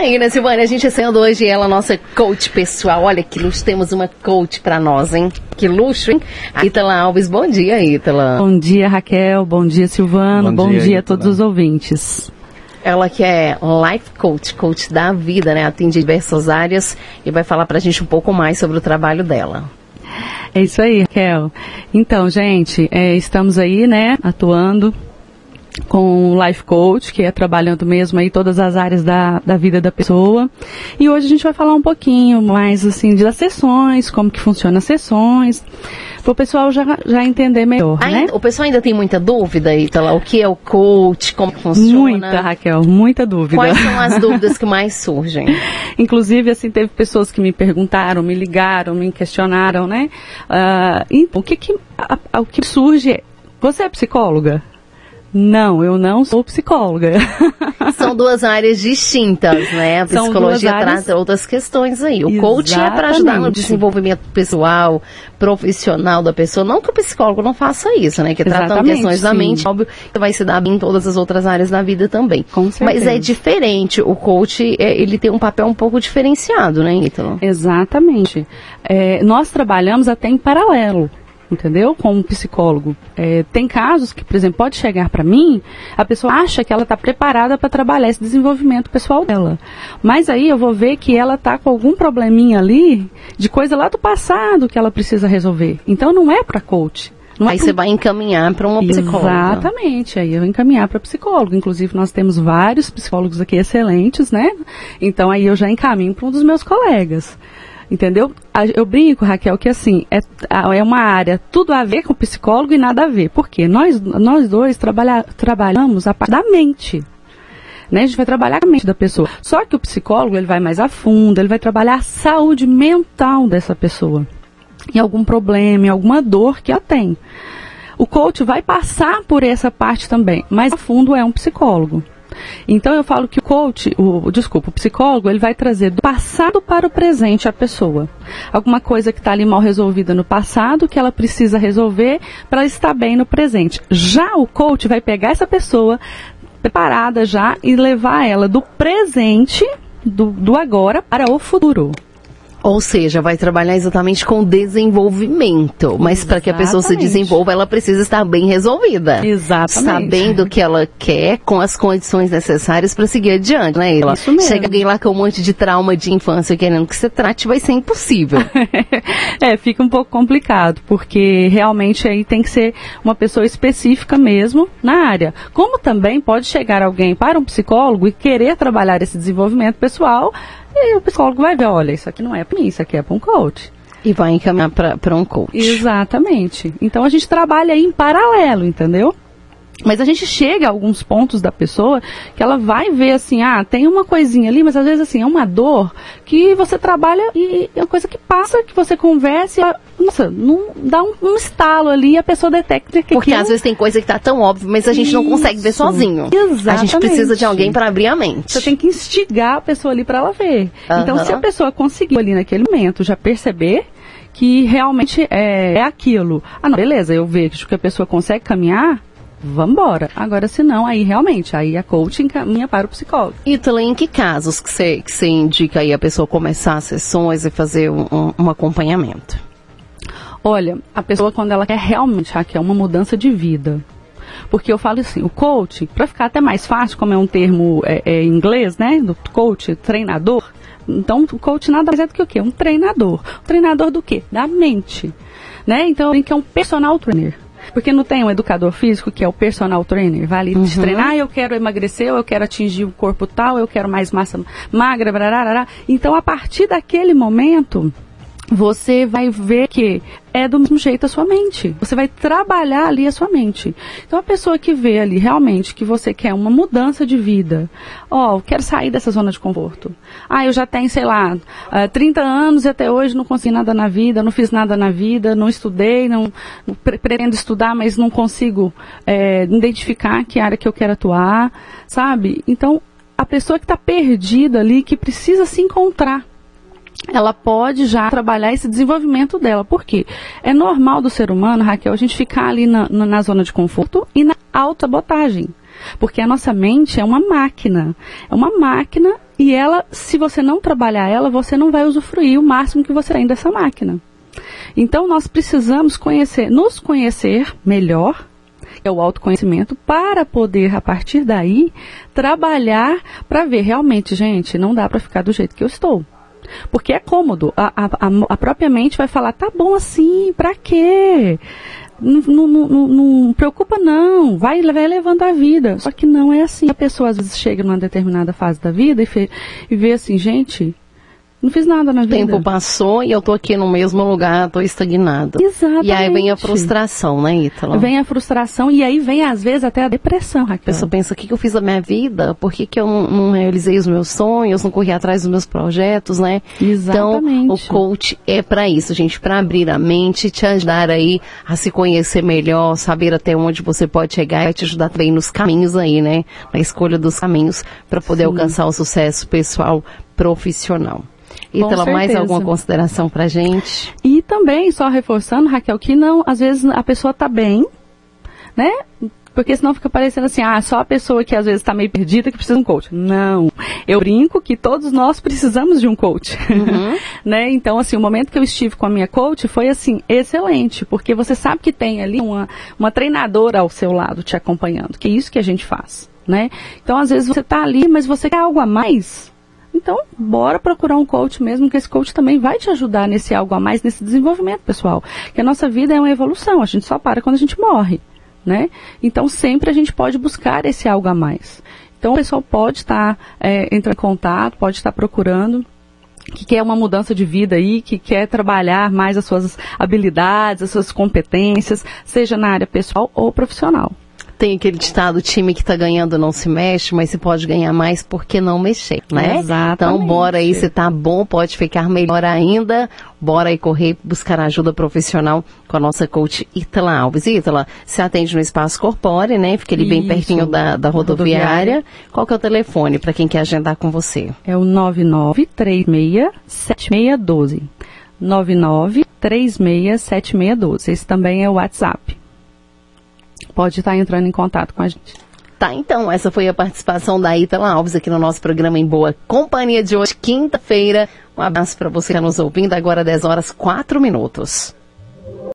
aí, né, Silvânia? A gente recebendo hoje ela, nossa coach pessoal. Olha que luxo, temos uma coach pra nós, hein? Que luxo, hein? A Ítala Alves, bom dia, Ítala. Bom dia, Raquel. Bom dia, Silvano. Bom, Bom dia, dia, a todos os ouvintes. Ela que é life coach, coach da vida, né? Atende diversas áreas e vai falar pra gente um pouco mais sobre o trabalho dela. É isso aí, Raquel. Então, gente, é, estamos aí, né, atuando com o Life Coach, que é trabalhando mesmo aí todas as áreas da, da vida da pessoa. E hoje a gente vai falar um pouquinho mais, assim, das sessões, como que funcionam as sessões, para o pessoal já, já entender melhor, né? Ainda- o pessoal ainda tem muita dúvida, Ítala? O que é o coach? Como funciona? Muita, Raquel, muita dúvida. Quais são as dúvidas que mais surgem? Inclusive, assim, teve pessoas que me perguntaram, me ligaram, me questionaram, né? Ah, e o que que, a- a- o que surge é, você é psicóloga? Não, eu não sou psicóloga. São duas áreas distintas, né? A psicologia áreas- traz outras questões aí. O coach é para ajudar no Exatamente. desenvolvimento pessoal, profissional da pessoa. Não que o psicólogo não faça isso, né? Que tratando Exatamente, questões da sim. mente, óbvio, que vai se dar bem em todas as outras áreas da vida também. Com Mas certeza. é diferente. O coach, é, ele tem um papel um pouco diferenciado, né, Ítalo? Exatamente. É, nós trabalhamos até em paralelo. Entendeu? Com um psicólogo. É, tem casos que, por exemplo, pode chegar para mim, a pessoa acha que ela está preparada para trabalhar esse desenvolvimento pessoal dela. Mas aí eu vou ver que ela está com algum probleminha ali de coisa lá do passado que ela precisa resolver. Então não é para coach. Não é Aí pra você vai encaminhar para uma psicóloga. Exatamente, aí eu encaminhar para psicólogo. Inclusive, nós temos vários psicólogos aqui excelentes, né? Então aí eu já encaminho para um dos meus colegas. Entendeu? Eu brinco, Raquel, que assim, é, é uma área tudo a ver com psicólogo e nada a ver. Por quê? Nós, nós dois trabalha, trabalhamos a parte da mente. Né? A gente vai trabalhar a mente da pessoa. Só que o psicólogo, ele vai mais a fundo, ele vai trabalhar a saúde mental dessa pessoa. Em algum problema, em alguma dor que ela tem. O coach vai passar por essa parte também, mas a fundo é um psicólogo. Então eu falo que o coach, o, desculpa, o psicólogo, ele vai trazer do passado para o presente a pessoa. Alguma coisa que está ali mal resolvida no passado, que ela precisa resolver para estar bem no presente. Já o coach vai pegar essa pessoa preparada já e levar ela do presente, do, do agora, para o futuro. Ou seja, vai trabalhar exatamente com desenvolvimento. Mas para que a pessoa se desenvolva, ela precisa estar bem resolvida. Exatamente. Sabendo o que ela quer, com as condições necessárias para seguir adiante, né, Ela? Isso mesmo. Chega alguém lá com um monte de trauma de infância querendo que você trate, vai ser impossível. é, fica um pouco complicado, porque realmente aí tem que ser uma pessoa específica mesmo na área. Como também pode chegar alguém para um psicólogo e querer trabalhar esse desenvolvimento pessoal, e aí o psicólogo vai ver, olha, isso aqui não é para mim, isso aqui é para um coach. e vai encaminhar para um coach. Exatamente. Então a gente trabalha aí em paralelo, entendeu? Mas a gente chega a alguns pontos da pessoa que ela vai ver assim, ah, tem uma coisinha ali, mas às vezes assim, é uma dor que você trabalha e é uma coisa que passa, que você conversa e, nossa, não dá um, um estalo ali e a pessoa detecta que Porque aquilo- às vezes tem coisa que tá tão óbvia, mas a gente não consegue ver Isso. sozinho. A gente Exatamente. precisa de alguém para abrir a mente. Você tem que instigar a pessoa ali para ela ver. Então, Aham. se a pessoa conseguiu ali naquele momento já perceber que realmente é, é aquilo, ah, não, beleza, eu vejo que a pessoa consegue caminhar, vambora. Agora, se não, aí realmente, aí a coach encaminha para o psicólogo. Ítala, em que casos que você que você indica aí a pessoa começar as sessões e fazer um- um acompanhamento? Olha, a pessoa quando ela quer realmente, Raquel, uma mudança de vida. Porque eu falo assim, o coach, para ficar até mais fácil, como é um termo é, é, em inglês, né? Do coach, treinador. Então, o coach nada mais é do que o quê? Um treinador. Um treinador do quê? Da mente. Né? Então, brinco que é um personal trainer. Porque não tem um educador físico que é o personal trainer, vai ali te treinar, eu quero emagrecer, eu quero atingir o corpo tal, eu quero mais massa magra, brararara. Então, a partir daquele momento, você vai ver que é do mesmo jeito a sua mente. Você vai trabalhar ali a sua mente. Então a pessoa que vê ali realmente que você quer uma mudança de vida, ó, eu quero sair dessa zona de conforto. Ah, eu já tenho, sei lá, ah, 30 anos e até hoje não consegui nada na vida, não fiz nada na vida, não estudei, não, não pre- pretendo estudar, mas não consigo eh, identificar que área que eu quero atuar, sabe? Então a pessoa que está perdida ali, que precisa se encontrar ela pode já trabalhar esse desenvolvimento dela. Por quê? É normal do ser humano, Raquel, a gente ficar ali na, na- na zona de conforto e na autossabotagem. Porque a nossa mente é uma máquina. É uma máquina E ela, se você não trabalhar ela, você não vai usufruir o máximo que você tem dessa máquina. Então nós precisamos conhecer, nos conhecer melhor, é o autoconhecimento, para poder, a partir daí, trabalhar para ver realmente, gente, não dá para ficar do jeito que eu estou. Porque é cômodo. A, a, a, própria mente vai falar, tá bom assim, pra quê? Não, não, não, não, preocupa não, vai, vai levando a vida. Só que não é assim. A pessoa às vezes chega numa determinada fase da vida e, fe, e vê assim, gente, não fiz nada na vida. O tempo passou e eu tô aqui no mesmo lugar, tô estagnada. Exatamente. E aí vem a frustração, né, Ítala? Vem a frustração e aí vem, às vezes, até a depressão, Raquel. A pessoa pensa, o que, que eu fiz da minha vida? Por que, que eu não, não, realizei os meus sonhos, não corri atrás dos meus projetos, né? Exatamente. Então, o coach é para isso, gente, para abrir a mente, te ajudar aí a se conhecer melhor, saber até onde você pode chegar e te ajudar também nos caminhos aí, né? Na escolha dos caminhos para poder Sim. alcançar o sucesso pessoal profissional. Ítala, mais alguma consideração para gente? E também, só reforçando, Raquel, que não, às vezes a pessoa está bem, né? Porque senão fica parecendo assim, ah, só a pessoa que às vezes está meio perdida que precisa de um coach. Não. Eu brinco que todos nós precisamos de um coach. Uhum. né? Então, assim, o momento que eu estive com a minha coach foi assim, excelente, porque você sabe que tem ali uma, uma treinadora ao seu lado te acompanhando, que é isso que a gente faz. Né? Então, às vezes você está ali, mas você quer algo a mais, então, bora procurar um coach mesmo, que esse coach também vai te ajudar nesse algo a mais, nesse desenvolvimento pessoal. Que a nossa vida é uma evolução, a gente só para quando a gente morre, né? Então, sempre a gente pode buscar esse algo a mais. Então, o pessoal pode estar é, entrando em contato, pode estar procurando que quer uma mudança de vida aí, que quer trabalhar mais as suas habilidades, as suas competências, seja na área pessoal ou profissional tem aquele ditado, time que está ganhando não se mexe, mas se pode ganhar mais, por que não mexer, né? Exatamente. Então, bora aí, se tá bom, pode ficar melhor ainda. Bora aí correr, buscar ajuda profissional com a nossa coach Itala Alves. Itala, se atende no Espaço Corpore, né? Fica ali bem pertinho da, da rodoviária. rodoviária. Qual que é o telefone para quem quer agendar com você? É o 99367612. 99367612. Esse também é o WhatsApp pode estar entrando em contato com a gente. Tá, então, essa foi a participação da Itala Alves aqui no nosso programa Em Boa Companhia de hoje, quinta-feira. Um abraço para você que está nos ouvindo, agora 10 horas 4 minutos.